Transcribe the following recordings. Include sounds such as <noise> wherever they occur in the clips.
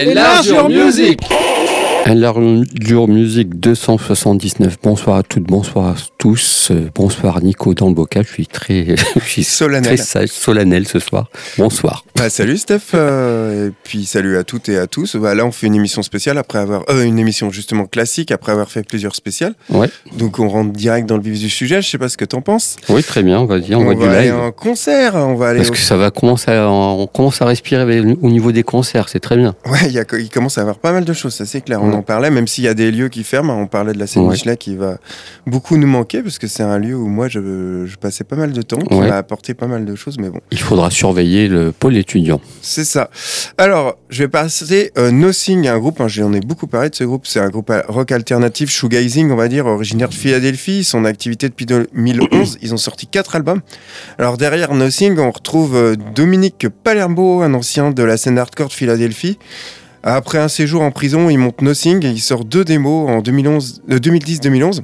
Enlarge Music Enlarge Music 279. Bonsoir à toutes, bonsoir à tous. Euh, bonsoir Nico dans le bocal. Je suis très, <laughs> je suis Solennel. très sage, solennel ce soir. Bonsoir. Bah, salut Steph, euh, et puis salut à toutes et à tous. Bah, là, on fait une émission spéciale après avoir. euh, une émission justement classique après avoir fait plusieurs spéciales. Ouais. Donc on rentre direct dans le vif du sujet. Je sais pas ce que t'en penses. Oui, très bien. Vas-y, on, on va du va aller live. en concert. On va aller. Parce au- que ça va commencer à, on commence à respirer au niveau des concerts. C'est très bien. Ouais, il, y a- il commence à y avoir pas mal de choses, ça c'est clair. On en parlait, même s'il y a des lieux qui ferment. On parlait de la scène Ouais. Michelet qui va beaucoup nous manquer parce que c'est un lieu où moi je, je passais pas mal de temps, qui Ouais. m'a apporté pas mal de choses, mais bon. Il faudra surveiller le pôle étudiant. C'est ça. Alors, je vais passer euh, Nothing, un groupe, hein, j'en ai beaucoup parlé de ce groupe, c'est un groupe rock alternatif, shoegazing, on va dire, originaire de Philadelphie, son activité depuis 2011, ils ont sorti quatre albums. Alors derrière Nothing, on retrouve euh, Dominique Palermo, un ancien de la scène hardcore de Philadelphie. Après un séjour en prison, il monte Nothing et il sort deux démos en 2011, euh, 2010-2011.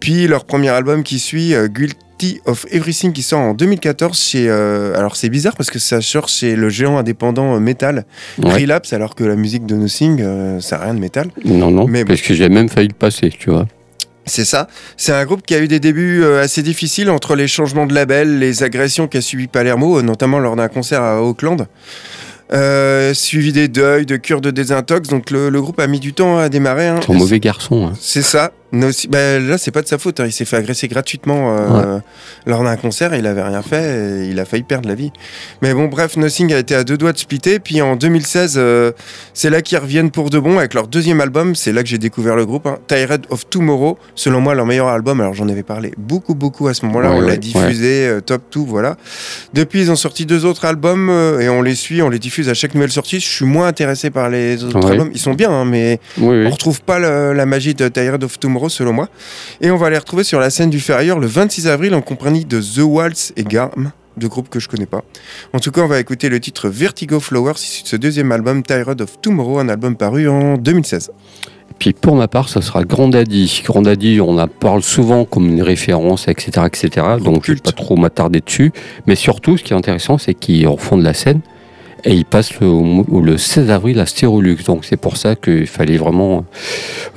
Puis leur premier album qui suit, euh, Guilty of Everything, qui sort en 2014 chez... euh, alors c'est bizarre parce que ça sort chez le géant indépendant euh, Metal, Ouais. Relapse, alors que la musique de Nothing, euh, ça n'a rien de métal. Non, non, Mais bon. parce que j'ai même failli le passer, tu vois. C'est ça. C'est un groupe qui a eu des débuts euh, assez difficiles entre les changements de label, les agressions qu'a subi Palermo, euh, notamment lors d'un concert à Auckland. Euh, suivi des deuils, de cures de désintox. Donc le, le groupe a mis du temps à démarrer. hein. Un mauvais garçon. hein. C'est ça. Nossi- bah, là, c'est pas de sa faute. hein. Il s'est fait agresser gratuitement euh, lors d'un concert. Il avait rien fait. Et il a failli perdre la vie. Mais bon, bref, Nothing a été à deux doigts de splitter. Puis en 2016, euh, c'est là qu'ils reviennent pour de bon avec leur deuxième album. C'est là que j'ai découvert le groupe. Hein. Tired of Tomorrow. Selon moi, leur meilleur album. Alors j'en avais parlé beaucoup, beaucoup à ce moment-là. Ouais, on l'a diffusé, euh, top tout, voilà. Depuis, ils ont sorti deux autres albums euh, et on les suit, on les diffuse à chaque nouvelle sortie. Je suis moins intéressé par les autres albums. Ils sont bien, hein, mais Oui, oui. on retrouve pas le- la magie de Tired of Tomorrow selon moi. Et on va les retrouver sur la scène du Ferrailleur le 26 avril en compagnie de The Waltz et Garm, deux groupes que je connais pas. En tout cas, on va écouter le titre Vertigo Flowers issu de ce deuxième album Tired of Tomorrow, un album paru en 2016. Puis pour ma part, ça sera Grand Daddy. Grand Daddy, on en parle souvent comme une référence, etc., etc. Donc je vais culte. pas trop m'attarder dessus. Mais surtout, ce qui est intéressant, c'est qu'ils refont de la scène et ils passent le, le 16 avril à Stérolux. Donc c'est pour ça qu'il fallait vraiment.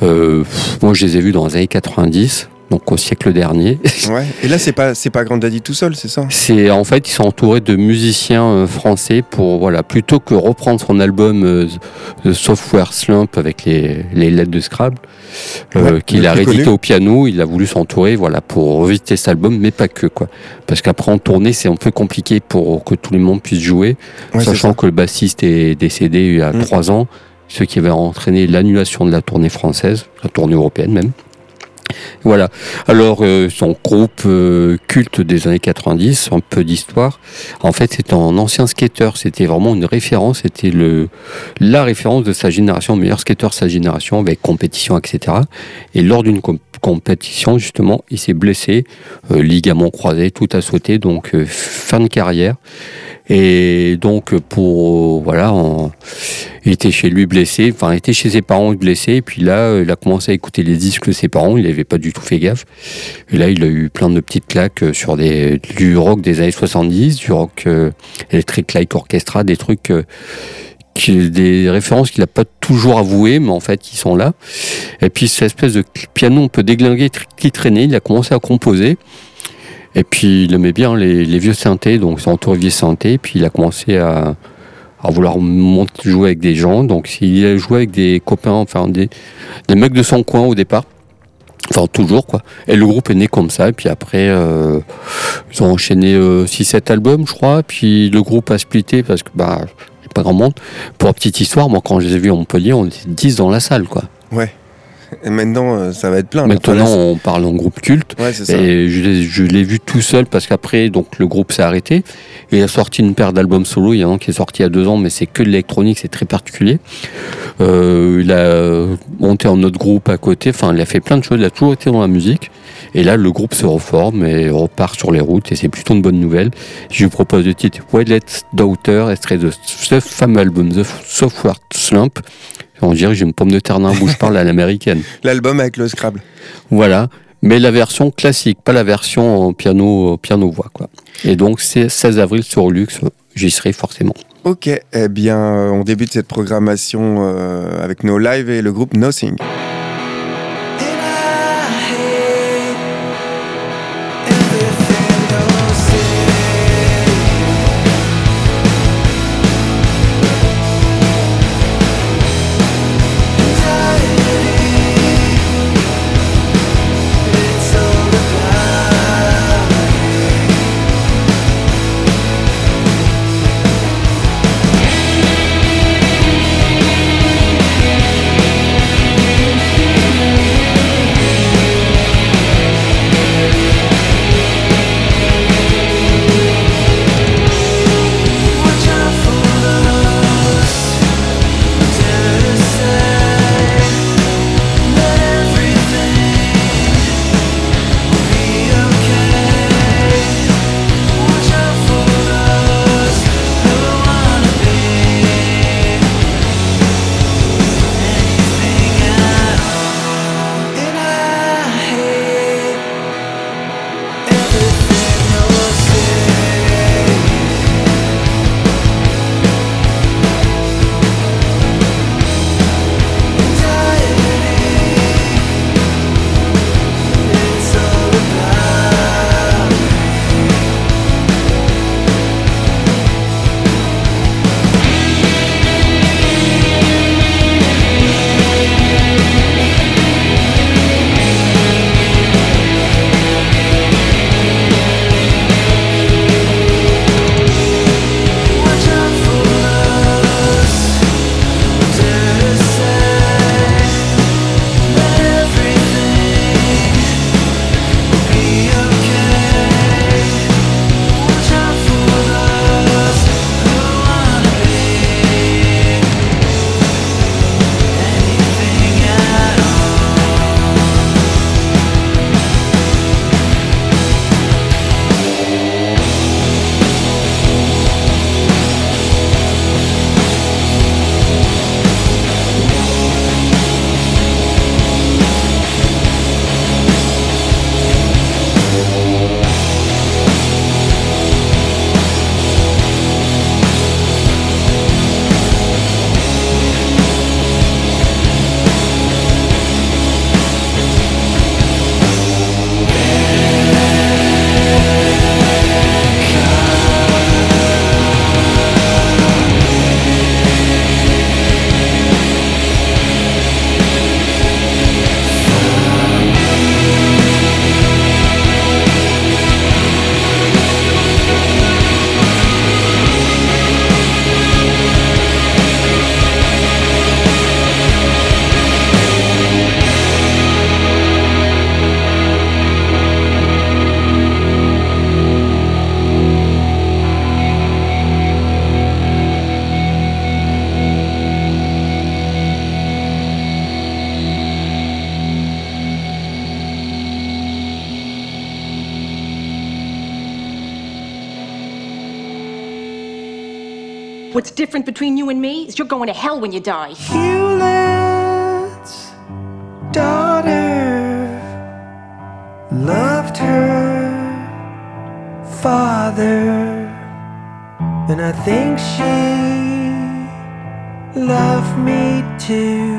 euh, moi, je les ai vus dans les années 90, donc au siècle dernier. <laughs> Ouais. Et là, c'est pas c'est pas Grand Daddy tout seul, c'est ça? C'est en fait, ils sont entourés de musiciens euh, français pour voilà, plutôt que reprendre son album euh, The Software Slump avec les, les lettres de Scrabble euh, qu'il a réédité au piano, il a voulu s'entourer voilà pour revisiter cet album, mais pas que quoi. Parce qu'après en tournée, c'est un peu compliqué pour que tout le monde puisse jouer, Ouais, sachant que le bassiste est décédé il y a Mm. trois ans, ce qui avait entraîné l'annulation de la tournée française, la tournée européenne même. Voilà. Alors, euh, son groupe euh, culte des années 90, un peu d'histoire. En fait, c'est un ancien skater. C'était vraiment une référence. C'était le la référence de sa génération, meilleur skater de sa génération, avec compétition, etc. Et lors d'une com- compétition, justement, il s'est blessé, euh, ligament croisé, tout a sauté, donc fin de carrière. Et donc, pour voilà, on- il était chez lui blessé, enfin, il était chez ses parents blessé. Et puis là, euh, il a commencé à écouter les disques de ses parents. Il n'avait pas du tout fait gaffe. Et là, il a eu plein de petites claques euh, sur des, du rock des années 70, du rock euh, Electric Light Orchestra, des trucs, euh, qui, des références qu'il n'a pas toujours avouées, mais en fait, qui sont là. Et puis, cette espèce de piano un peu déglingué qui traînait, il a commencé à composer. Et puis, il aimait bien les, vieux synthés, donc c'est entouré vieux synthés. Puis, il a commencé à, vouloir jouer avec des gens. Donc, il a joué avec des copains, enfin, des, mecs de son coin au départ. Enfin, toujours, quoi. Et le groupe est né comme ça. Et puis après, euh, ils ont enchaîné 6-7 albums, je crois. Puis le groupe a splitté parce que, bah, pas grand monde. Pour la petite histoire, moi, quand je les ai vus à Montpellier, on était 10 dans la salle, quoi. Ouais. Et maintenant, euh, ça va être plein. Maintenant, là, on parle en groupe culte. ouais, ça. Et je l'ai, vu tout seul parce qu'après, donc le groupe s'est arrêté. Et il a sorti une paire d'albums solo. Il y en a un qui est sorti il y a deux ans, mais c'est que de l'électronique, c'est très particulier. Euh, il a monté un autre groupe à côté. Enfin, il a fait plein de choses. Il a toujours été dans la musique. Et là, le groupe se reforme et repart sur les routes. Et c'est plutôt une bonne nouvelle. Je lui propose le titre Wildlet Daughter, extrait de ce fameux album The Software Slump. On dirait que j'ai une pomme de terre dans la bouche, je parle à l'américaine. <laughs> L'album avec le Scrabble. Voilà. Mais la version classique, pas la version piano, piano-voix, quoi. Et donc, c'est 16 avril sur Lux, j'y serai forcément. Ok, eh bien, euh, on débute cette programmation euh, avec nos lives et le groupe Nothing. Different between you and me is you're going to hell when you die. Hewlett's daughter loved her father, and I think she loved me too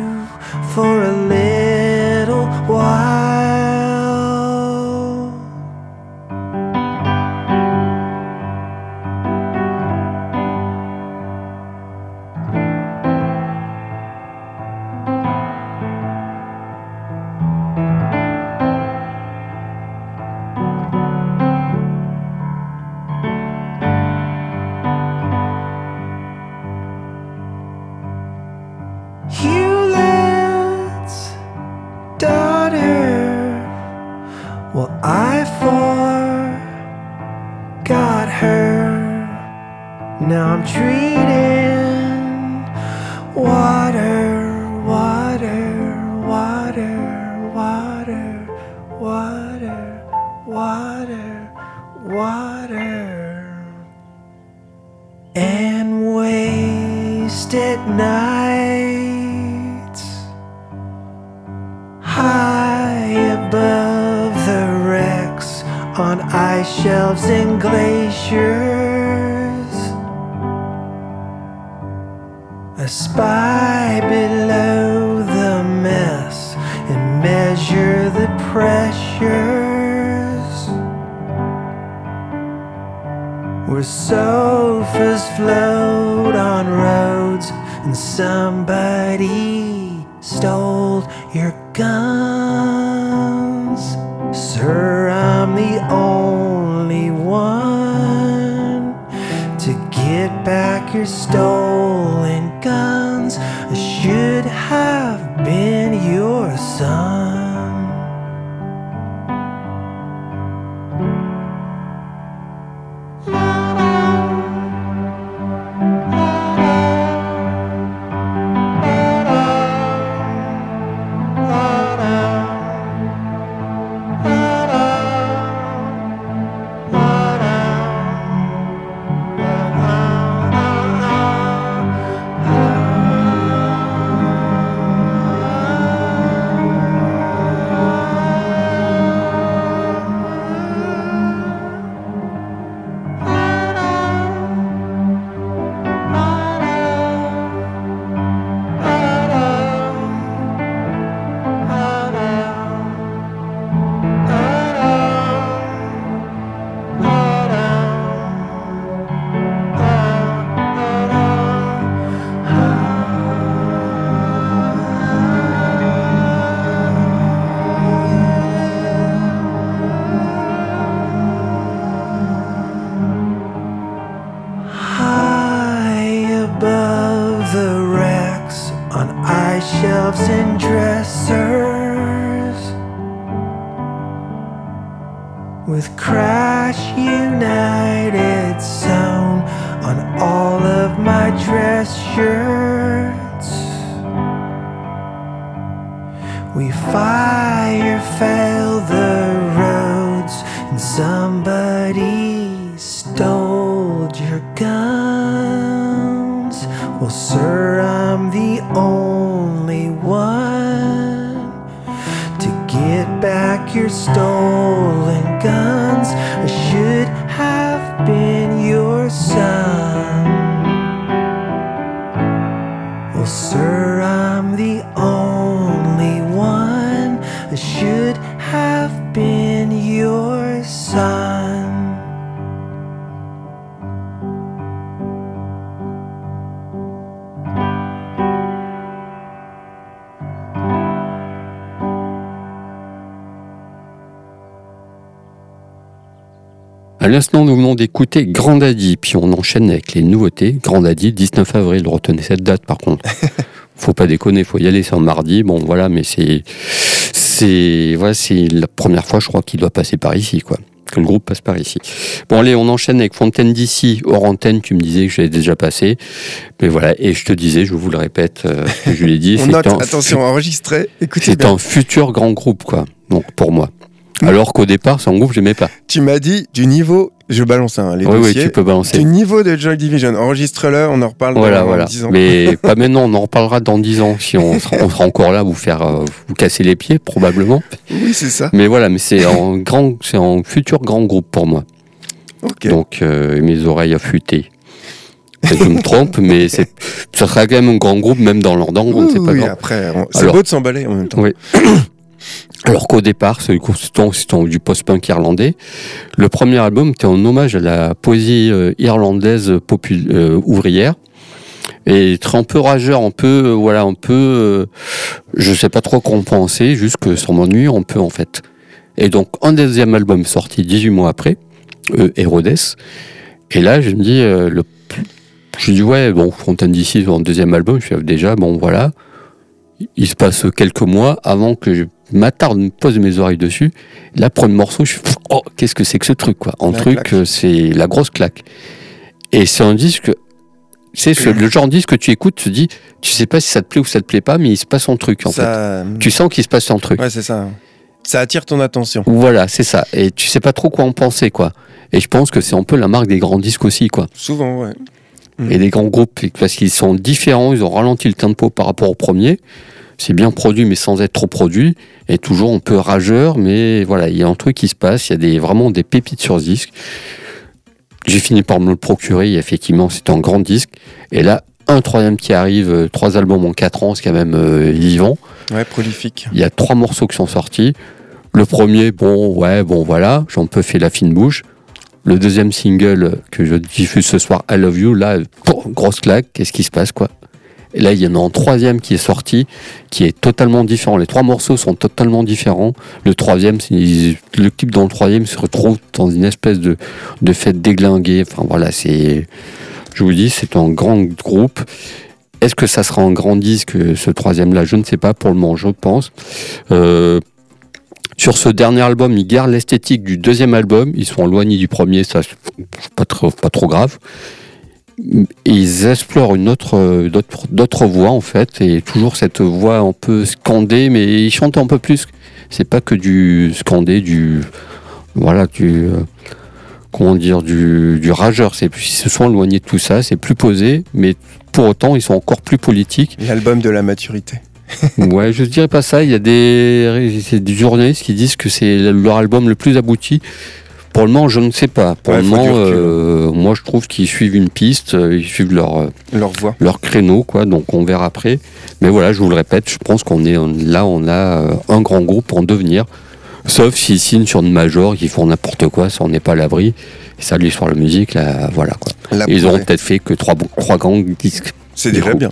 À l'instant, nous venons d'écouter Grand Daddy, puis on enchaîne avec les nouveautés. Grand Daddy, 19 avril, retenez cette date par contre. <laughs> faut pas déconner, faut y aller, c'est un mardi. Bon, voilà, mais c'est, c'est, voilà, c'est la première fois, je crois, qu'il doit passer par ici, quoi. Que le groupe passe par ici. Bon, allez, on enchaîne avec Fontaine d'ici. Hors antenne, tu me disais que j'avais déjà passé. Mais voilà, et je te disais, je vous le répète, euh, je l'ai dit. <laughs> On c'est note, un- attention, enregistré. Écoutez C'est un futur grand groupe, quoi. Donc, pour moi. <laughs> Alors qu'au départ, c'est un groupe j'aimais pas. Tu m'as dit du niveau, je balance hein, les Oui, oui, tu peux balancer. du niveau de Joy Division. Enregistre-le, on en reparle Voilà, dans voilà. 10 ans. Mais <laughs> pas maintenant, on en reparlera dans 10 ans. Si on sera, on sera encore là, vous faire euh, vous casser les pieds, probablement. Oui, c'est ça. Mais voilà, mais c'est un grand, c'est un futur grand groupe pour moi. Ok. Donc, euh, mes oreilles affûtées. Je me trompe, mais c'est, ça sera quand même un grand groupe, même dans leur on ne sait oui, pas oui, après, on- c'est Alors- beau de s'emballer en même temps. Oui. <clears throat> Alors qu'au départ, c'est du post-punk irlandais. Le premier album était en hommage à la poésie euh, irlandaise euh, ouvrière. Et très un peu rageur, un peu, euh, voilà, un peu, euh, je sais pas trop quoi en penser, juste que ça m'ennuie un peu en fait. Et donc, un deuxième album sorti 18 mois après, euh, Herodes. Et là, je me dis, euh, le, je dis, ouais, bon, Fontaine d'ici, en deuxième album, je fais déjà, bon, voilà. Il se passe quelques mois avant que je m'attarde, me pose mes oreilles dessus. Là, premier morceau, je fais, oh, qu'est-ce que c'est que ce truc, quoi. La truc, euh, c'est la grosse claque. Et c'est un disque, c'est ce- le genre de disque que tu écoutes, tu te dis, tu sais pas si ça te plaît ou ça te plaît pas, mais il se passe un truc, en fait. ça... Tu sens qu'il se passe un truc. Ouais, c'est ça. Ça attire ton attention. Voilà, c'est ça. Et tu sais pas trop quoi en penser, quoi. Et je pense que c'est un peu la marque des grands disques aussi, quoi. Souvent, ouais. Et des grands groupes, parce qu'ils sont différents, ils ont ralenti le tempo par rapport au premier. C'est bien produit, mais sans être trop produit. Et toujours un peu rageur, mais voilà, il y a un truc qui se passe. Il y a des, vraiment des pépites sur ce disque. J'ai fini par me le procurer, et effectivement, c'est un grand disque. Et là, un troisième qui arrive, euh, trois albums en quatre ans, c'est quand même euh, vivant. Ouais, prolifique. Il y a trois morceaux qui sont sortis. Le premier, bon, ouais, bon, voilà, j'en peux faire la fine bouche. Le deuxième single que je diffuse ce soir, I Love You, là, grosse claque, qu'est-ce qui se passe, quoi? Là, il y en a un troisième qui est sorti, qui est totalement différent. Les trois morceaux sont totalement différents. Le troisième, le clip dans le troisième se retrouve dans une espèce de, de fête déglinguée. Enfin, voilà, c'est, je vous dis, c'est un grand groupe. Est-ce que ça sera un grand disque, ce troisième-là? Je ne sais pas, pour le moment, je pense. Euh, sur ce dernier album, ils gardent l'esthétique du deuxième album. Ils sont éloignés du premier, ça c'est pas trop, pas trop grave. Ils explorent une autre, euh, d'autres, d'autres voix en fait, et toujours cette voix un peu scandée, mais ils chantent un peu plus. C'est pas que du scandé, du voilà, du euh, comment dire, du, du rageur. C'est ils se sont éloignés de tout ça. C'est plus posé, mais pour autant, ils sont encore plus politiques. L'album de la maturité. <laughs> Ouais, je dirais pas ça. Il y a des journalistes qui disent que c'est leur album le plus abouti. Pour le moment, je ne sais pas. Pour Ouais, le moment, euh, moi, je trouve qu'ils suivent une piste, euh, ils suivent leur, euh, Leur voix. leur créneau, quoi. Donc, on verra après. Mais voilà, je vous le répète, je pense qu'on est là, on a un grand groupe en devenir. Sauf s'ils signent sur une major, qu'ils font n'importe quoi, ça on n'est pas à l'abri. Et ça, l'histoire de la musique, là, voilà quoi. La Ils auront peut-être fait que trois, trois grands disques. C'est déjà bien.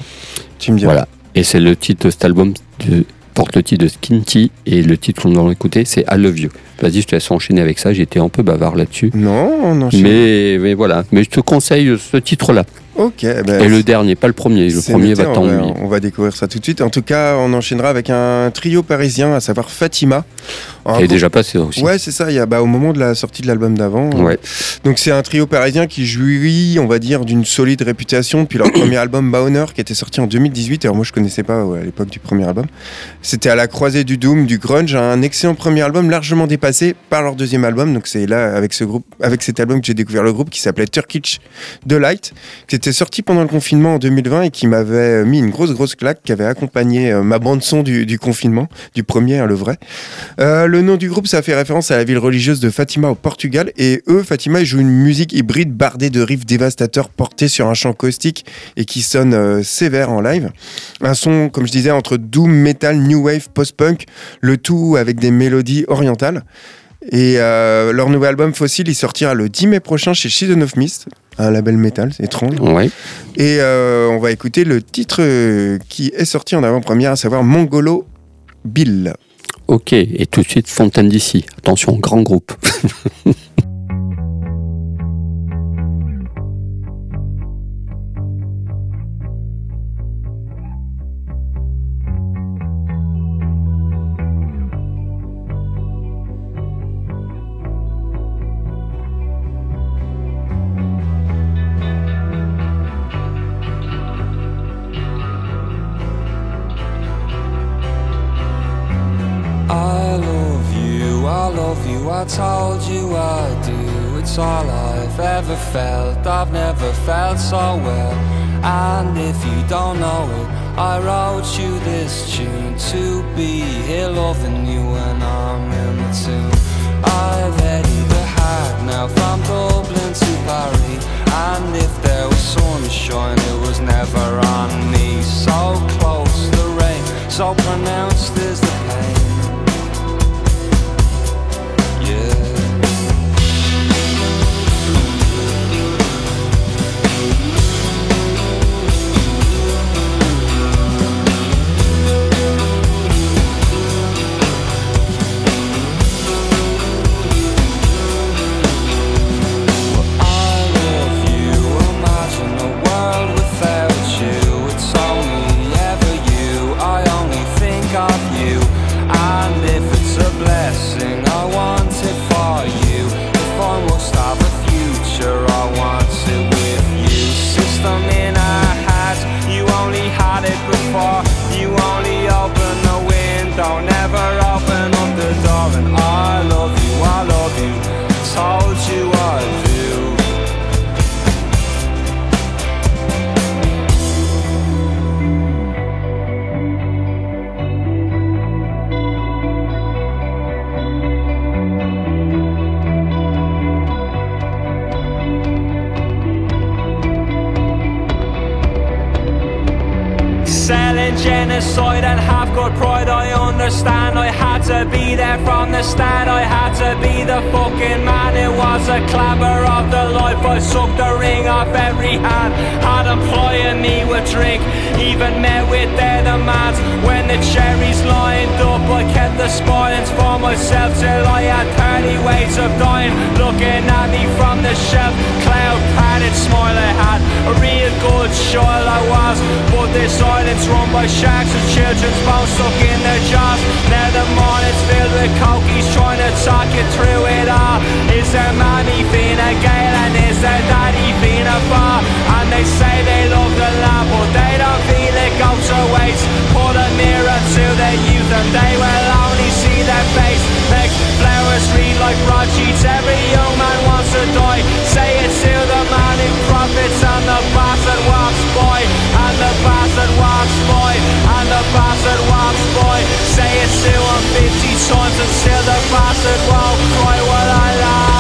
Tu me diras. Voilà. Et c'est le titre de cet album de- porte le titre de Skinty et le titre qu'on va écouter c'est I Love You. Vas-y, je te laisse enchaîner avec ça. J'étais un peu bavard là-dessus. Non, on enchaîne. Mais, mais voilà. Mais je te conseille ce titre-là. Ok. ben, Et le dernier, pas le premier. Le premier noté, va on t'ennuyer. On va découvrir ça tout de suite. En tout cas, on enchaînera avec un trio parisien, à savoir Fatima. Elle est groupe- déjà passé aussi. Ouais, c'est ça. Il y a, bah, au moment de la sortie de l'album d'avant. Ouais. Donc c'est un trio parisien qui jouit, on va dire, d'une solide réputation depuis leur premier <coughs> album Bauner qui était sorti en 2018. Alors moi je connaissais pas ouais, à l'époque du premier album. C'était à la croisée du doom, du grunge, un excellent premier album largement dépassé par leur deuxième album. Donc c'est là avec ce groupe, avec cet album que j'ai découvert le groupe qui s'appelait Turkish Delight, qui était sorti pendant le confinement en 2020 et qui m'avait mis une grosse grosse claque, qui avait accompagné euh, ma bande son du, du confinement, du premier, hein, le vrai. Euh, le nom du groupe, ça fait référence à la ville religieuse de Fatima au Portugal. Et eux, Fatima, ils jouent une musique hybride bardée de riffs dévastateurs portés sur un chant caustique et qui sonne euh, sévère en live. Un son, comme je disais, entre doom, metal, new wave, post-punk, le tout avec des mélodies orientales. Et euh, leur nouvel album Fossil, il sortira le 10 mai prochain chez Season of Mist, un label metal, c'est étrange. Ouais. Et euh, on va écouter le titre qui est sorti en avant-première, à savoir Mongolo Bill. Ok. Et tout de suite, Fontaine d'ici. Attention, grand groupe. <laughs> I wrote you this tune to be here loving you when I'm in the tune. I've headed the hard now from Dublin to Paris. And if there was sunshine, it was never on me. So close, the rain, so pronounced is I. I had to be there from the start. I had to be the fucking man. It was a clamour of the life. I sucked the ring off every hand. Had employing me with drink. Even met with their demands. When the cherries lined up, I kept the spoilings for myself till I had 30 ways of dying. Looking at me from the shelf. Cloud padded had. A real good child I was. But this island's run by shacks and children's bones stuck in their jaws. Now the morning's filled with cokies trying to talk you through it all. Is there mommy Fina Gale and is there daddy Fina Bar? And they say they love the land, but they don't feel it goes to waste. Put a mirror to their youth and they will only see their face. Make flowers read like broadsheets. Every young man wants to die. Say it to profits and the bastard walks boy And the bastard walks boy And the bastard walks boy Say it to him 50 times and still the bastard won't cry. What I lie.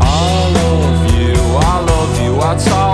I love you, I love you, I told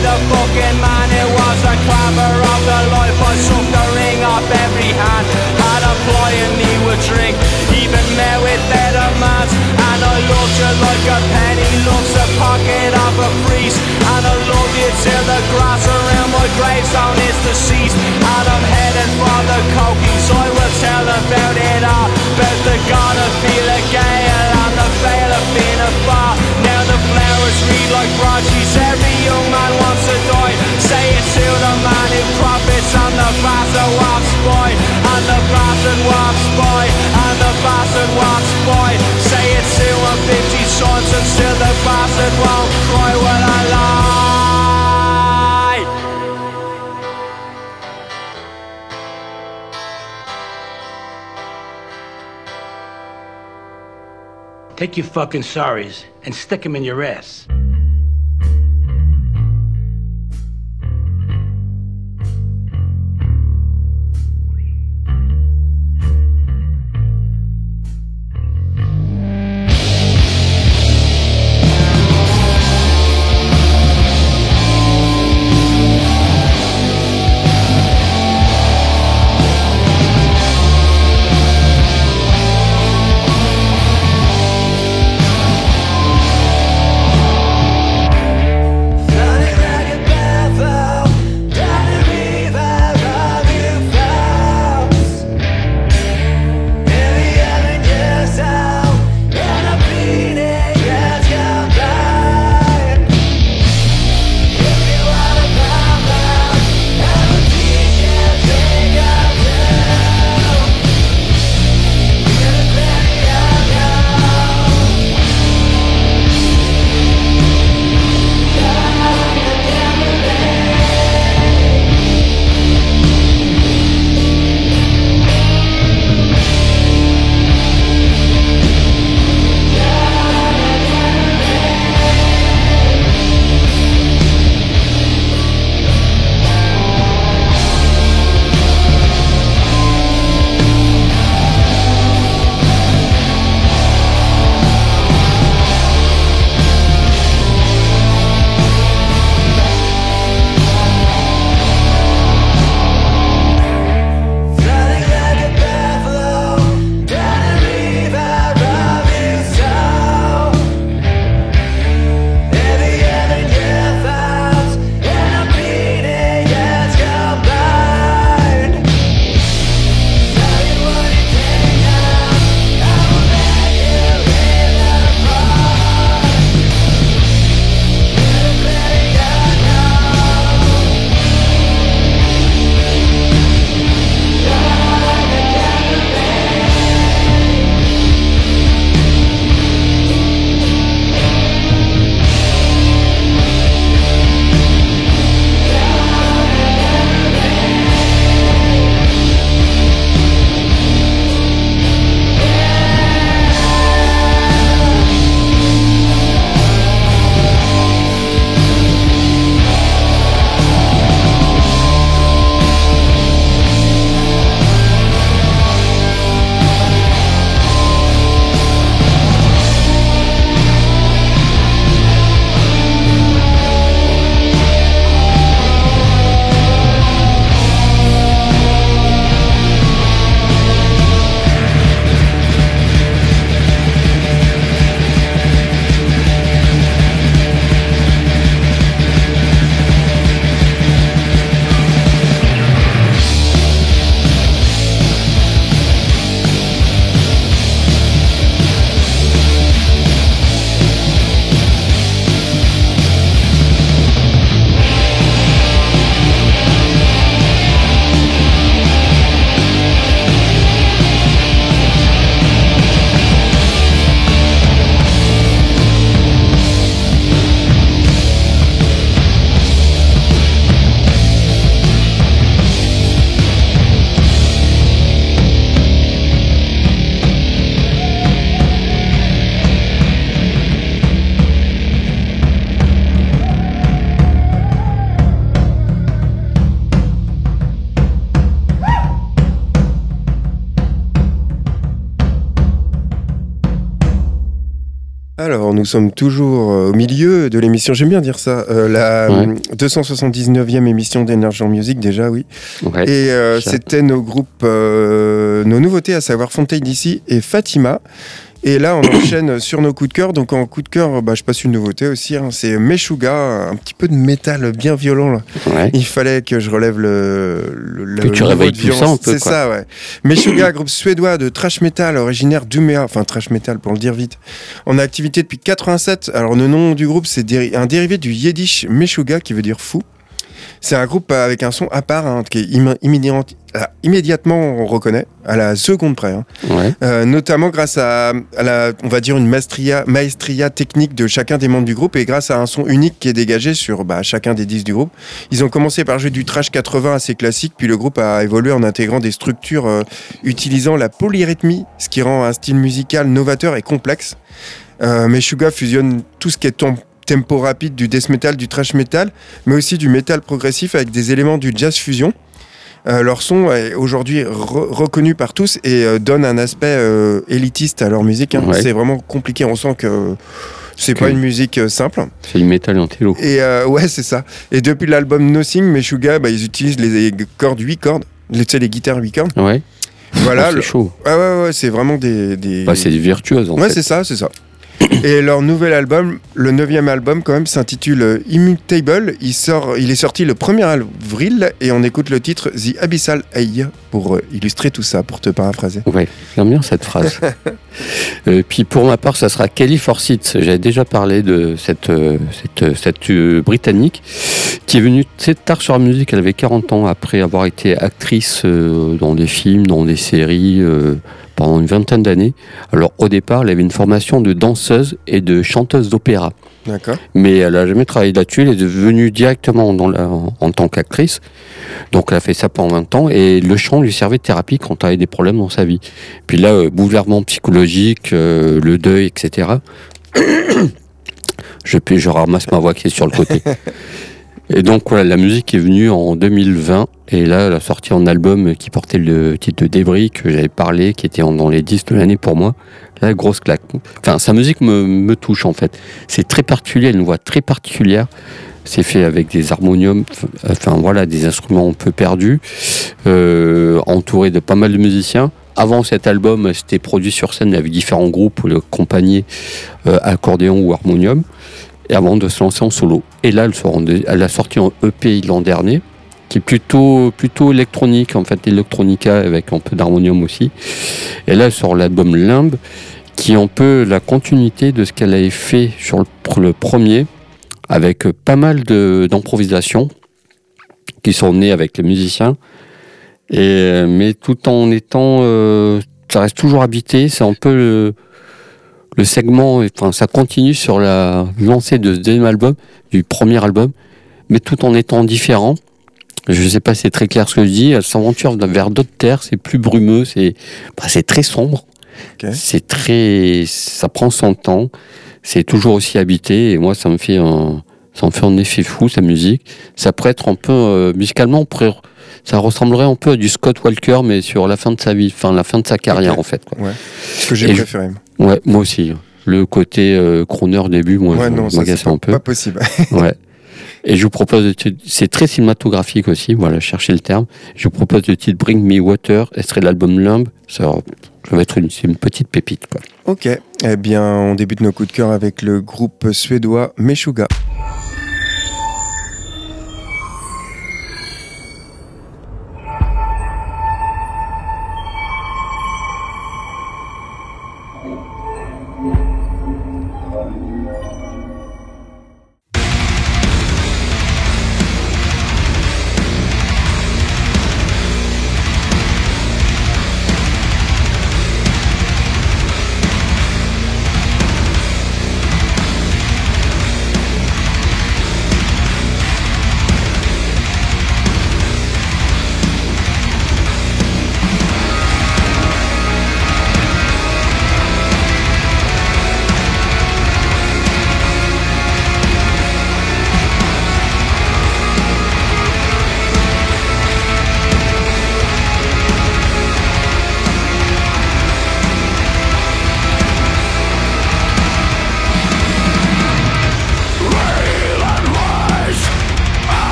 the fucking man. It was a clamor of the life. I took the ring off every hand. Had employing me would drink. Even met with better demands And I loved you like a penny. Loves the pocket of a priest And I love you till the grass around my gravestone is deceased. And I'm headed for the cokies I will tell Take your fucking sorries and stick 'em in your ass. Nous sommes toujours euh, au milieu de l'émission, j'aime bien dire ça, euh, la Ouais. euh, 279e émission d'Energy en Music, déjà, oui. Ouais. Et euh, c'était nos groupes, euh, nos nouveautés, à savoir Fontaine d'ici et Fatima. Et là, on <coughs> enchaîne sur nos coups de cœur. Donc, en coup de cœur, bah, je passe une nouveauté aussi. hein. c'est Meshuga, un petit peu de métal bien violent. Là. Ouais. Il fallait que je relève le. le Que le tu réveilles de tout ça violence. un peu, C'est ça, ouais. Meshuga, groupe suédois de trash metal originaire d'Umeå, enfin trash metal pour le dire vite. En activité depuis 87. Alors, le nom du groupe, c'est déri- un dérivé du yiddish Meshuga qui veut dire fou. C'est un groupe avec un son à part, hein, qui est immédiat- ah, immédiatement on reconnaît, à la seconde près. hein. Ouais. Euh, notamment grâce à, à la, on va dire une maestria, maestria technique de chacun des membres du groupe et grâce à un son unique qui est dégagé sur bah, chacun des 10 du groupe. Ils ont commencé par jouer du trash 80 assez classique, puis le groupe a évolué en intégrant des structures euh, utilisant la polyrythmie, ce qui rend un style musical novateur et complexe. Euh, Meshuga fusionne tout ce qui est tom- tempo rapide du death metal, du trash metal, mais aussi du metal progressif avec des éléments du jazz fusion. Euh, leur son est aujourd'hui re- reconnu par tous et euh, donne un aspect euh, élitiste à leur musique. hein. Ouais. C'est vraiment compliqué. On sent que c'est pas une musique simple. C'est du métal en télo. Et ouais, c'est ça. Et depuis l'album Nothing, Meshuga, bah, ils utilisent les cordes 8 cordes. Les, tu sais, les guitares 8 cordes. Ouais. Voilà. Oh, le- c'est chaud. Ah ouais, ouais, c'est vraiment des. des... Bah, c'est virtuose en ouais, fait. c'est ça, c'est ça. <coughs> Et leur nouvel album, le neuvième album quand même, s'intitule euh, Immutable. Il, sort, il est sorti le 1er avril et on écoute le titre The Abyssal Eye pour euh, illustrer tout ça, pour te paraphraser. Ouais, j'aime bien cette phrase. <laughs> Euh, puis pour ma part, ça sera Kelly Forsyth. J'avais déjà parlé de cette, cette, cette euh, Britannique qui est venue très tard sur la musique. Elle avait 40 ans après avoir été actrice euh, dans des films, dans des séries euh, pendant une vingtaine d'années. Alors au départ, elle avait une formation de danseuse et de chanteuse d'opéra. D'accord Mais elle a jamais travaillé là-dessus. Elle est devenue directement dans la- en, en tant qu'actrice. Donc elle a fait ça pendant 20 ans et le chant lui servait de thérapie quand elle avait des problèmes dans sa vie. Puis là, euh, bouleversement psychologique, euh, le deuil, etc. <coughs> je, je ramasse ma voix qui est sur le côté. <laughs> Et donc voilà, la musique est venue en 2020 et là elle a sorti un album qui portait le titre de Débris que j'avais parlé, qui était dans les 10 de l'année pour moi. Là, grosse claque. Enfin, sa musique me, touche en fait. C'est très particulier, une voix très particulière. C'est fait avec des harmoniums, enfin voilà, des instruments un peu perdus, euh, entouré de pas mal de musiciens. Avant cet album, c'était produit sur scène avec différents groupes pour le accompagner euh, accordéon ou harmonium, et avant de se lancer en solo. Et là, elle, deux- elle a sorti en EP l'an dernier, qui est plutôt, plutôt électronique, en fait, électronica avec un peu d'harmonium aussi. Et là, elle sort l'album Limbe, qui est un peu la continuité de ce qu'elle avait fait sur le, pr- le premier, avec pas mal d'improvisations qui sont nées avec les musiciens. Et, euh, mais tout en étant. euh, ça reste toujours habité, c'est un peu le, le segment, enfin, ça continue sur la lancée de ce deuxième album, du premier album, mais tout en étant différent. Je sais pas si c'est très clair ce que je dis, elle s'aventure vers d'autres terres, c'est plus brumeux, c'est bah, c'est très sombre. C'est très. Ça prend son temps, c'est toujours aussi habité, et moi, ça me fait un. Ça me fait un effet fou, sa musique. Ça pourrait être un peu, euh, musicalement, on pourrait- ça ressemblerait un peu à du Scott Walker, mais sur la fin de sa vie, enfin la fin de sa carrière en fait. Quoi. Ce que j'ai je- préféré. Ouais, moi aussi. Le côté euh, crooner début, moi, ouais, je non, ça, c'est un peu. pas possible. <laughs> Ouais. Et je vous propose, de titre- c'est très cinématographique aussi, voilà, chercher le terme. Je vous propose le titre Bring Me Water, extrait de l'album Limbe. Ça, ça va être une, c'est une petite pépite, quoi. ok. Eh bien, on débute nos coups de cœur avec le groupe suédois Meshuga.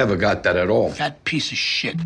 Never got that at all. That piece of shit.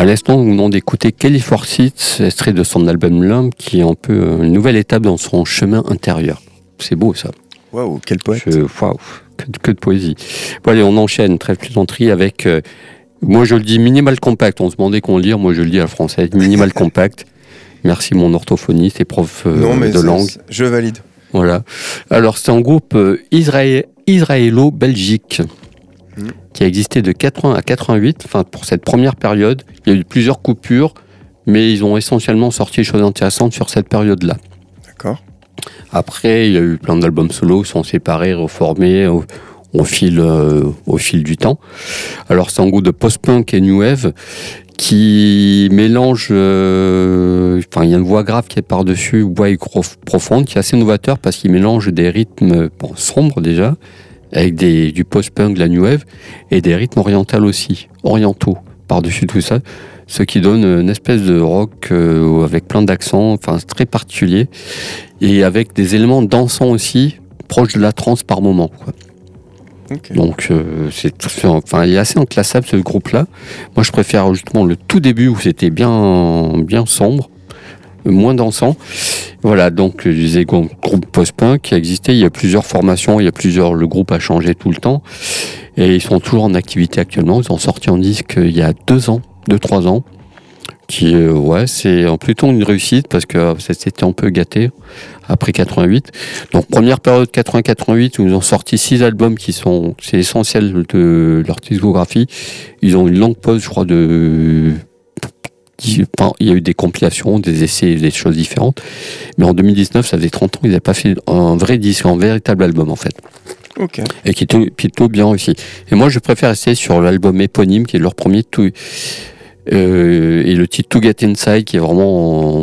À l'instant, nous venons d'écouter Kelly Forsyth, extrait de son album L'Homme, qui est un peu euh, une nouvelle étape dans son chemin intérieur. C'est beau ça. Waouh, quel poète. Waouh, que, que de poésie. Bon, allez, on enchaîne, trêve plaisanterie, avec. euh, moi, je le dis minimal compact. On se demandait qu'on le lire. Moi, je le dis à la française. Minimal compact. <laughs> Merci, mon orthophoniste et prof euh, non, mais de langue. je valide. Voilà. Alors, c'est un groupe euh, israé- israélo-belgique Mhm. qui a existé de 80 à 88. Enfin, pour cette première période, il y a eu plusieurs coupures, mais ils ont essentiellement sorti des choses intéressantes sur cette période-là. D'accord. Après, il y a eu plein d'albums solo qui sont séparés, reformés au, au fil, euh, au fil du temps. Alors, c'est un groupe de post-punk et new wave qui mélange. euh, Enfin, il y a une voix grave qui est par-dessus, voix profonde, qui est assez novateur parce qu'il mélange des rythmes bon, sombres déjà, avec des, du post-punk, de la new wave, et des rythmes orientaux aussi, orientaux par-dessus tout ça. Ce qui donne une espèce de rock euh, avec plein d'accents, enfin très particulier, et avec des éléments dansants aussi, proches de la trance par moment. quoi. Donc euh, c'est enfin il est assez inclassable ce groupe-là. Moi je préfère justement le tout début où c'était bien bien sombre, moins dansant. Voilà donc euh, je disais groupe post-punk qui a existé. Il y a plusieurs formations, il y a plusieurs. Le groupe a changé tout le temps et ils sont toujours en activité actuellement. Ils ont sorti en disque euh, il y a deux ans, deux trois ans. Qui euh, ouais c'est euh, plutôt une réussite parce que euh, ça s'était un peu gâté après 88. Donc première période 80-88 où ils ont sorti six albums qui sont c'est essentiel de leur discographie. Ils ont une longue pause, je crois de il y a eu des compilations, des essais, des choses différentes. Mais en 2019, ça faisait 30 ans, ils n'avaient pas fait un vrai disque, un véritable album en fait. Ok. Et qui était plutôt bien réussi. Et moi, je préfère rester sur l'album éponyme, qui est leur premier tout, euh, et le titre To Get Inside, qui est vraiment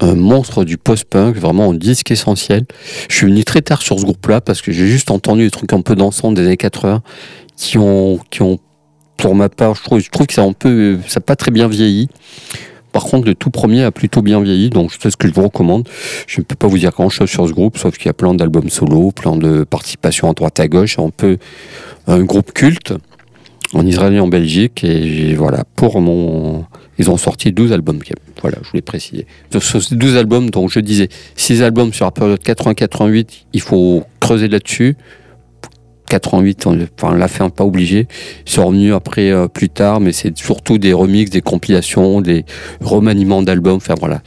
un, un monstre du post-punk, vraiment un disque essentiel. Je suis venu très tard sur ce groupe-là parce que j'ai juste entendu des trucs un peu dansants des années 80 qui ont, qui ont, pour ma part, je trouve, que ça un pas très bien vieilli. Par contre, le tout premier a plutôt bien vieilli, donc c'est ce que je vous recommande. Je ne peux pas vous dire grand chose sur ce groupe, sauf qu'il y a plein d'albums solo, plein de participations à droite à gauche, un peu un groupe culte en Israël et en Belgique. Et voilà, pour mon. Ils ont sorti 12 albums. Voilà, je voulais préciser. De ces 12 albums, donc je disais 6 albums sur la période 80-88, il faut creuser là-dessus. 88, on enfin, l'a fait pas obligé. Ils sont revenus après, euh, plus tard, mais c'est surtout des remixes, des compilations, des remaniements d'albums. Enfin voilà.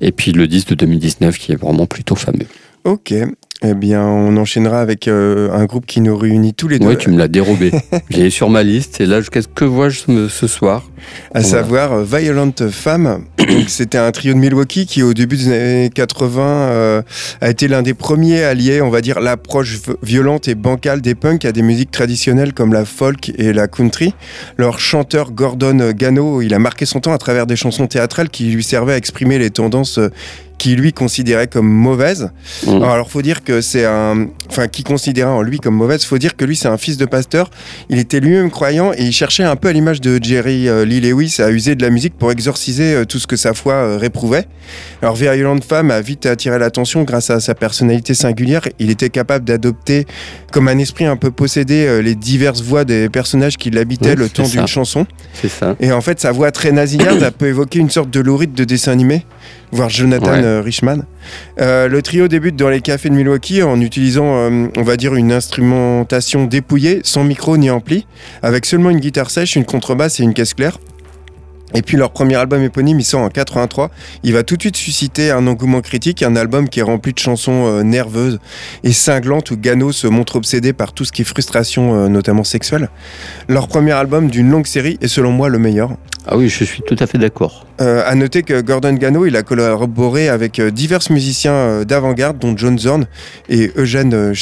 Et puis le disque de 2019 qui est vraiment plutôt fameux. Ok. Eh bien, on enchaînera avec euh, un groupe qui nous réunit tous les deux, Ouais, tu me l'as dérobé. <laughs> J'ai sur ma liste et là, qu'est-ce que vois-je ce, soir? À voilà. savoir euh, Violent Femme. C'était un trio de Milwaukee qui, au début des années 80, euh, a été l'un des premiers à lier, on va dire, l'approche violente et bancale des punks à des musiques traditionnelles comme la folk et la country. Leur chanteur Gordon Gano, il a marqué son temps à travers des chansons théâtrales qui lui servaient à exprimer les tendances euh, qu'il lui considérait comme mauvaises. Mm. Alors, faut dire que c'est un, enfin, qui considérait en lui comme mauvaise. Faut dire que lui, c'est un fils de pasteur. Il était lui-même croyant et il cherchait un peu à l'image de Jerry euh, Lee Lewis à user de la musique pour exorciser euh, tout ce que sa foi euh, réprouvait. Alors, Virulent Femme a vite attiré l'attention grâce à sa personnalité singulière. Il était capable d'adopter comme un esprit un peu possédé euh, les diverses voix des personnages qui l'habitaient le temps d'une chanson. C'est ça. Et en fait, sa voix très nasillarde a <coughs> peut évoquer une sorte de louride de dessin animé, voire Jonathan Ouais. euh, Richman. Euh, le trio débute dans les cafés de Milwaukee en utilisant, euh, on va dire, une instrumentation dépouillée, sans micro ni ampli, avec seulement une guitare sèche, une contrebasse et une caisse claire. Et puis leur premier album éponyme, il sort en 83. Il va tout de suite susciter un engouement critique, un album qui est rempli de chansons euh, nerveuses et cinglantes où Gano se montre obsédé par tout ce qui est frustration, euh, notamment sexuelle. Leur premier album d'une longue série est selon moi le meilleur. Ah oui, je suis tout à fait d'accord. Euh, à noter que Gordon Gano, il a collaboré avec divers musiciens d'avant-garde, dont John Zorn et Eugène euh,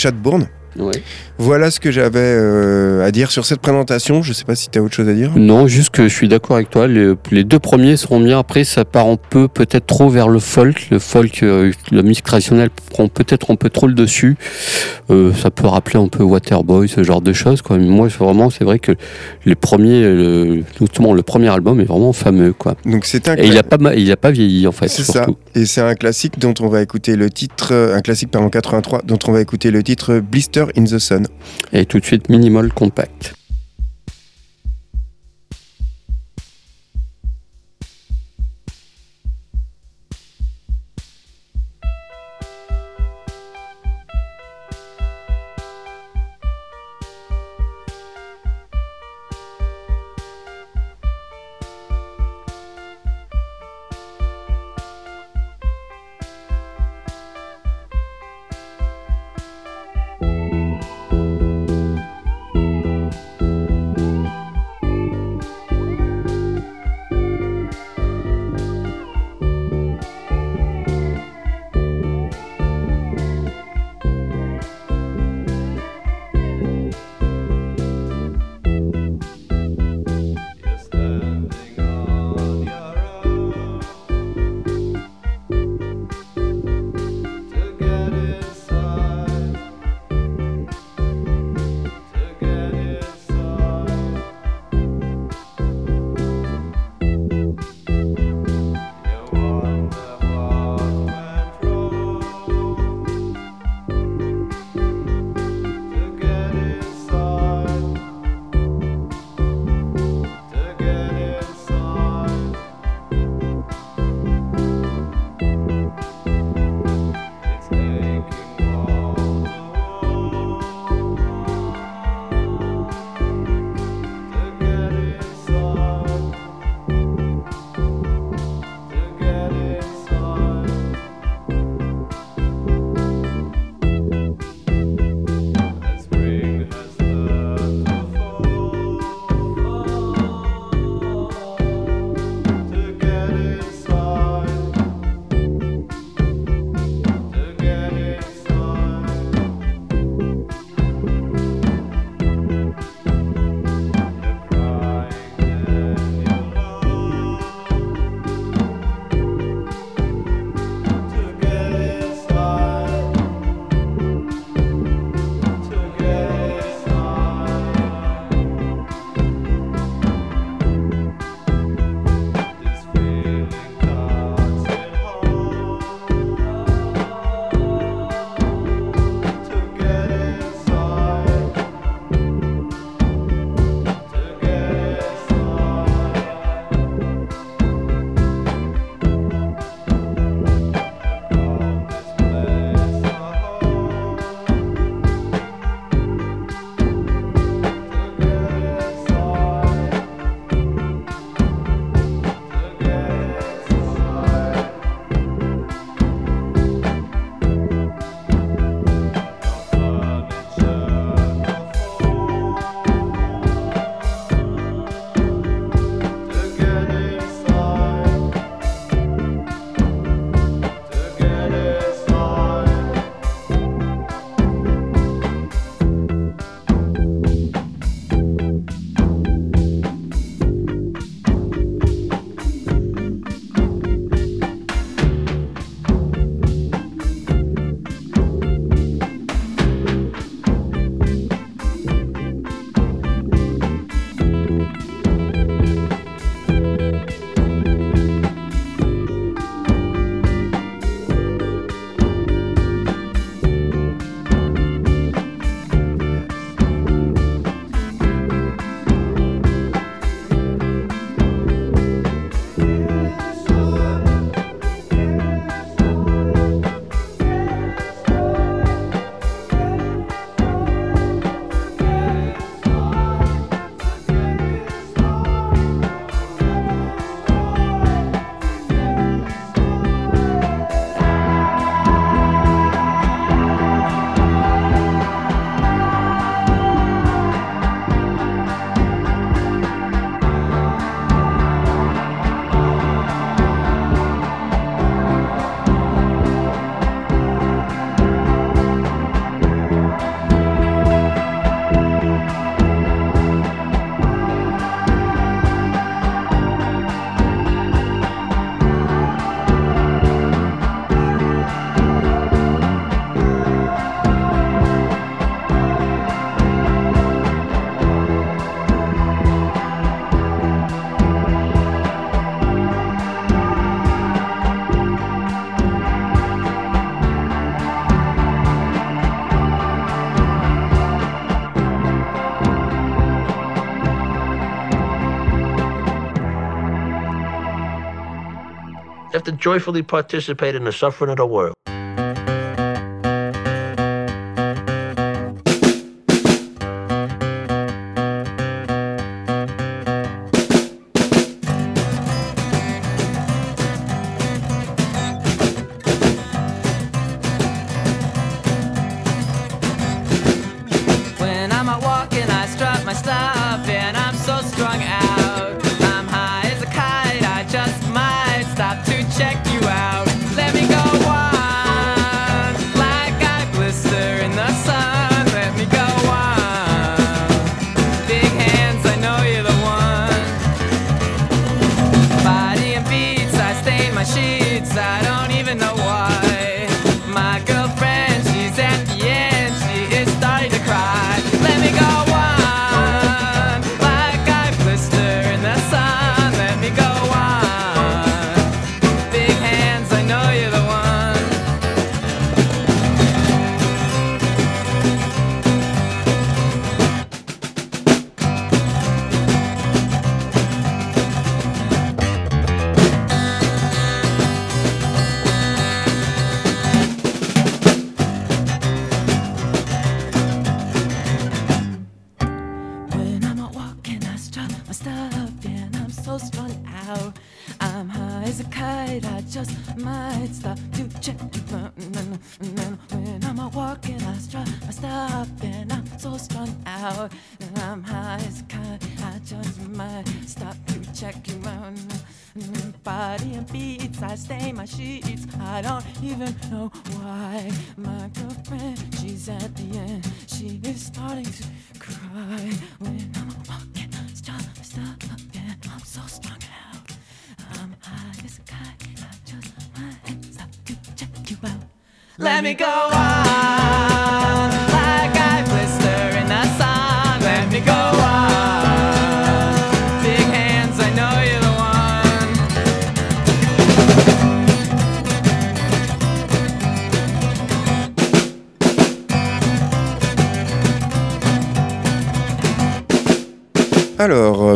Voilà ce que j'avais euh, à dire sur cette présentation. Je sais pas si tu as autre chose à dire. Non, juste que je suis d'accord avec toi. Les, les deux premiers seront bien. Après, ça part un peu, peut-être trop vers le folk. Le folk, euh, la musique traditionnelle prend peut-être un peu trop le dessus. Euh, ça peut rappeler un peu Waterboy, ce genre de choses. Quoi. Mais moi, c'est vraiment, c'est vrai que les premiers, euh, notamment le premier album est vraiment fameux. Quoi. Donc c'est un Et il cla- a pas, ma- il a pas vieilli en fait. C'est ça. Et c'est un classique dont on va écouter le titre, un classique par en 83, dont on va écouter le titre Blister in the Sun. Et tout de suite, minimal compact. Joyfully participate in the suffering of the world.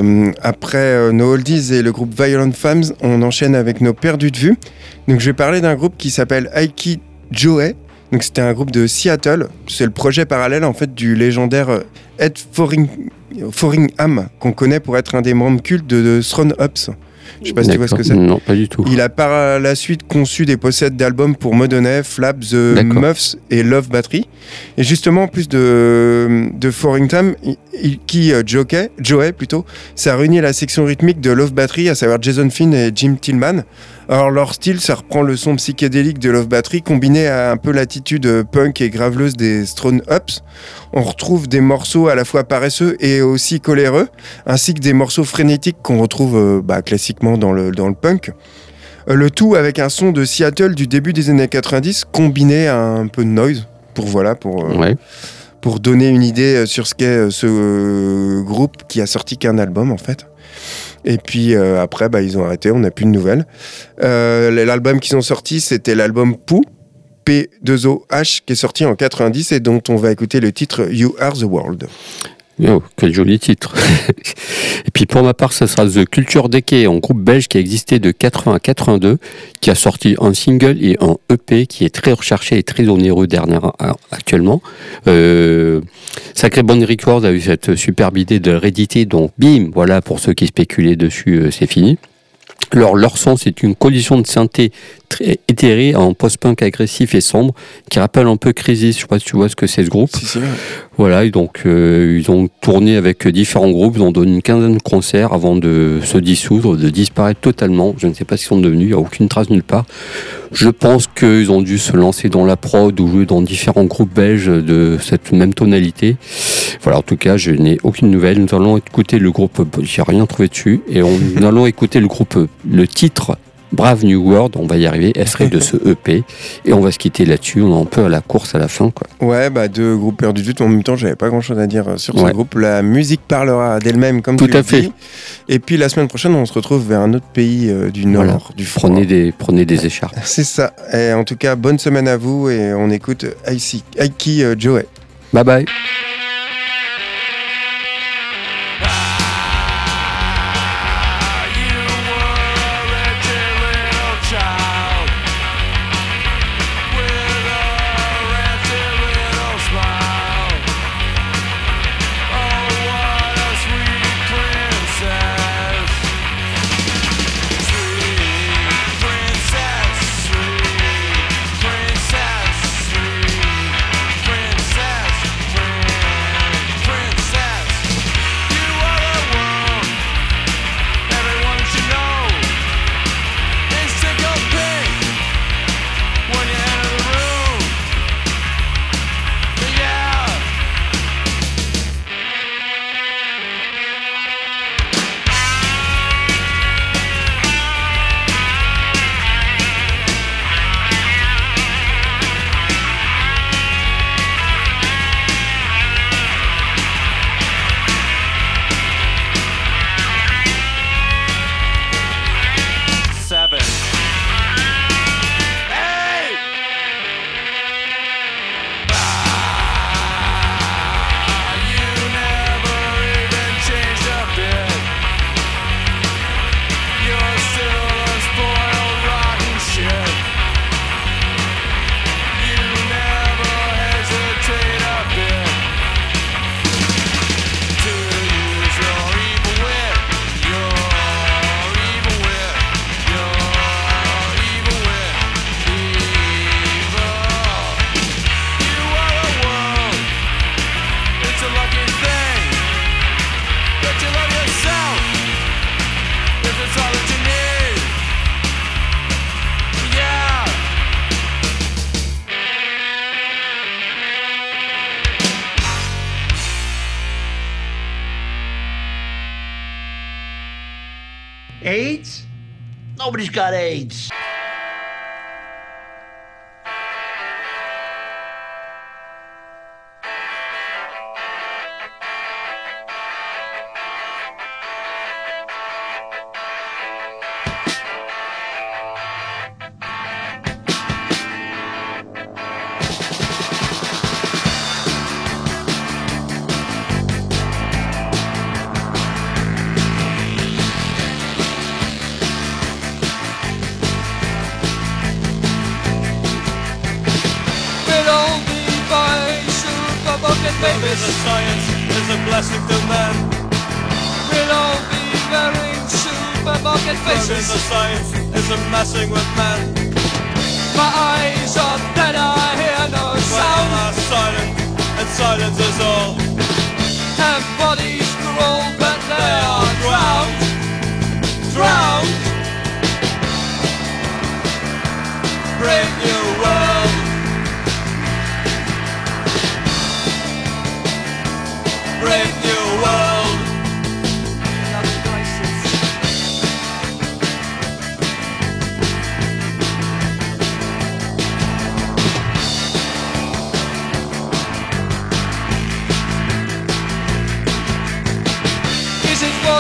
Euh, après euh, nos oldies et le groupe Violent Femmes, on enchaîne avec nos perdus de vue. Donc, je vais parler d'un groupe qui s'appelle Aiki Joe. Donc, c'était un groupe de Seattle. C'est le projet parallèle en fait du légendaire euh, Ed Foring- Foringham qu'on connaît pour être un des membres cultes de, de Throne Ups. Je sais pas si tu vois ce que c'est. Non, pas du tout. Il a par la suite conçu des possèdes d'albums pour Modonay, Flap, The. Muffs et Love Battery. Et justement, en plus de, de il- qui euh, Jockey, Joey plutôt, ça a réuni la section rythmique de Love Battery, à savoir Jason Finn et Jim Tillman. Alors leur style, ça reprend le son psychédélique de Love Battery, combiné à un peu l'attitude euh, punk et graveleuse des Strone Ups. On retrouve des morceaux à la fois paresseux et aussi coléreux, ainsi que des morceaux frénétiques qu'on retrouve euh, bah, classiquement dans le, dans le punk. Euh, Le tout avec un son de Seattle du début des années 90 combiné à un peu de noise pour voilà pour euh, Ouais. pour donner une idée sur ce qu'est ce groupe qui a sorti qu'un album en fait. Et puis euh, après bah, ils ont arrêté, on n'a plus de nouvelles. Euh, l'album qu'ils ont sorti c'était l'album Pou P2OH qui est sorti en 90 et dont on va écouter le titre You Are the World. Oh, quel joli titre. <laughs> Et puis pour ma part, ça sera The Culture Decay, un groupe belge qui a existé de 80 à 82, qui a sorti un single et un EP qui est très recherché et très onéreux dernière, actuellement. Euh, Sacré Bond Records a eu cette superbe idée de rééditer, donc bim, voilà, pour ceux qui spéculaient dessus, euh, c'est fini. Alors, leur son, c'est une collision de synthé très éthérée en post-punk agressif et sombre qui rappelle un peu Crisis. Je sais pas si tu vois ce que c'est ce groupe. Si, Voilà, donc euh, ils ont tourné avec différents groupes, ils ont donné une quinzaine de concerts avant de se dissoudre, de disparaître totalement. Je ne sais pas ce qu'ils sont devenus, il n'y a aucune trace nulle part. Je pense qu'ils ont dû se lancer dans la prod ou jouer dans différents groupes belges de cette même tonalité. Voilà, en tout cas, je n'ai aucune nouvelle. Nous allons écouter le groupe, j'ai rien trouvé dessus, et nous allons écouter le groupe, le titre Brave New World, on va y arriver, extrait de ce EP, et on va se quitter là-dessus, on est un peu à la course à la fin, quoi. Ouais, bah deux groupes perdus de vue. En même temps, j'avais pas grand chose à dire euh, sur ce groupe. La musique parlera d'elle-même, comme Tout tu le à fait. dis. Et puis la semaine prochaine, on se retrouve vers un autre pays euh, du Nord, Voilà. du. Prenez des, prenez des écharpes. <laughs> C'est ça. Et en tout cas, bonne semaine à vous et on écoute Aiki, Aiki euh, Joey. Bye bye. pobres carentes.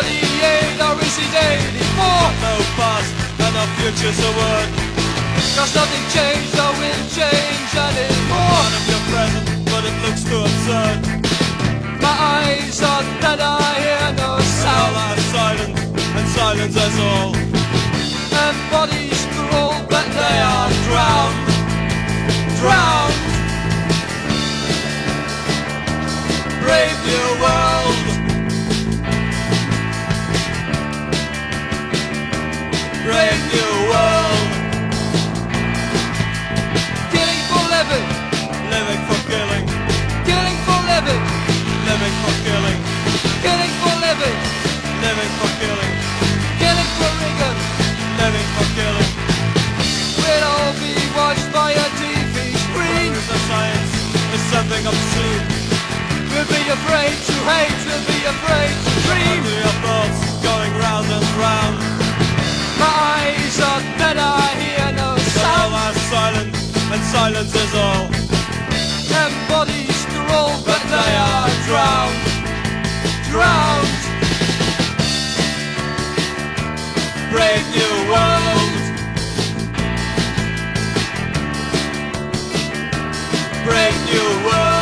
38 or is it 84? No past and no future to work. Cause nothing changed or will change anymore. None of your present, but it looks too absurd. My eyes are dead, I hear no sound. And all silent, and silence is all. And bodies crawl, but they are drowned. Drowned. Brave new world. Brave new world. Killing for living. Living for killing. Killing for living. Living for killing. Killing for living. Living for killing. Killing for. Living for killing. We'll all be watched by a TV screen. The science is something obscene. We'll be afraid to hate. We'll be afraid to dream. Under your thoughts going round and round. My eyes are dead, I hear no sound. Silent, and silence is all. Ten bodies to roll, but they are drowned. Drowned. Brave new world. Brave new world.